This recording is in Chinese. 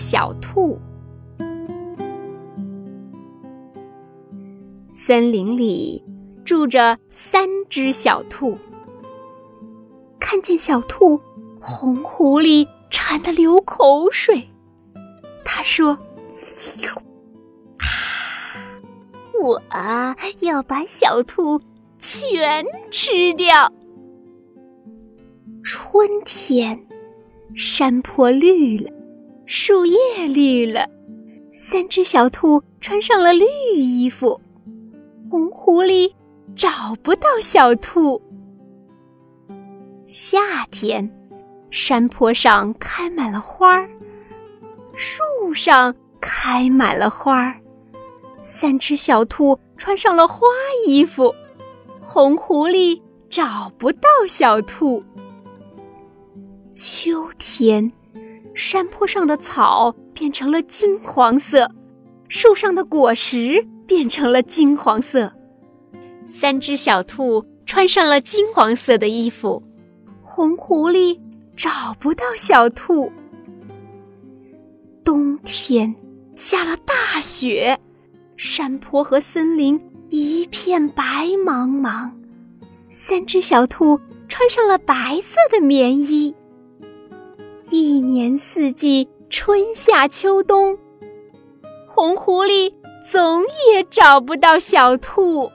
小兔。森林里住着三只小兔。看见小兔，红狐狸馋得流口水。他说：“啊，我要把小兔全吃掉。”春天，山坡绿了，树叶绿了，三只小兔穿上了绿衣服。红狐狸找不到小兔。夏天，山坡上开满了花儿，树上开满了花儿。三只小兔穿上了花衣服，红狐狸找不到小兔。秋天，山坡上的草变成了金黄色，树上的果实变成了金黄色。三只小兔穿上了金黄色的衣服。红狐狸找不到小兔。冬天下了大雪，山坡和森林一片白茫茫。三只小兔穿上了白色的棉衣。一年四季，春夏秋冬，红狐狸总也找不到小兔。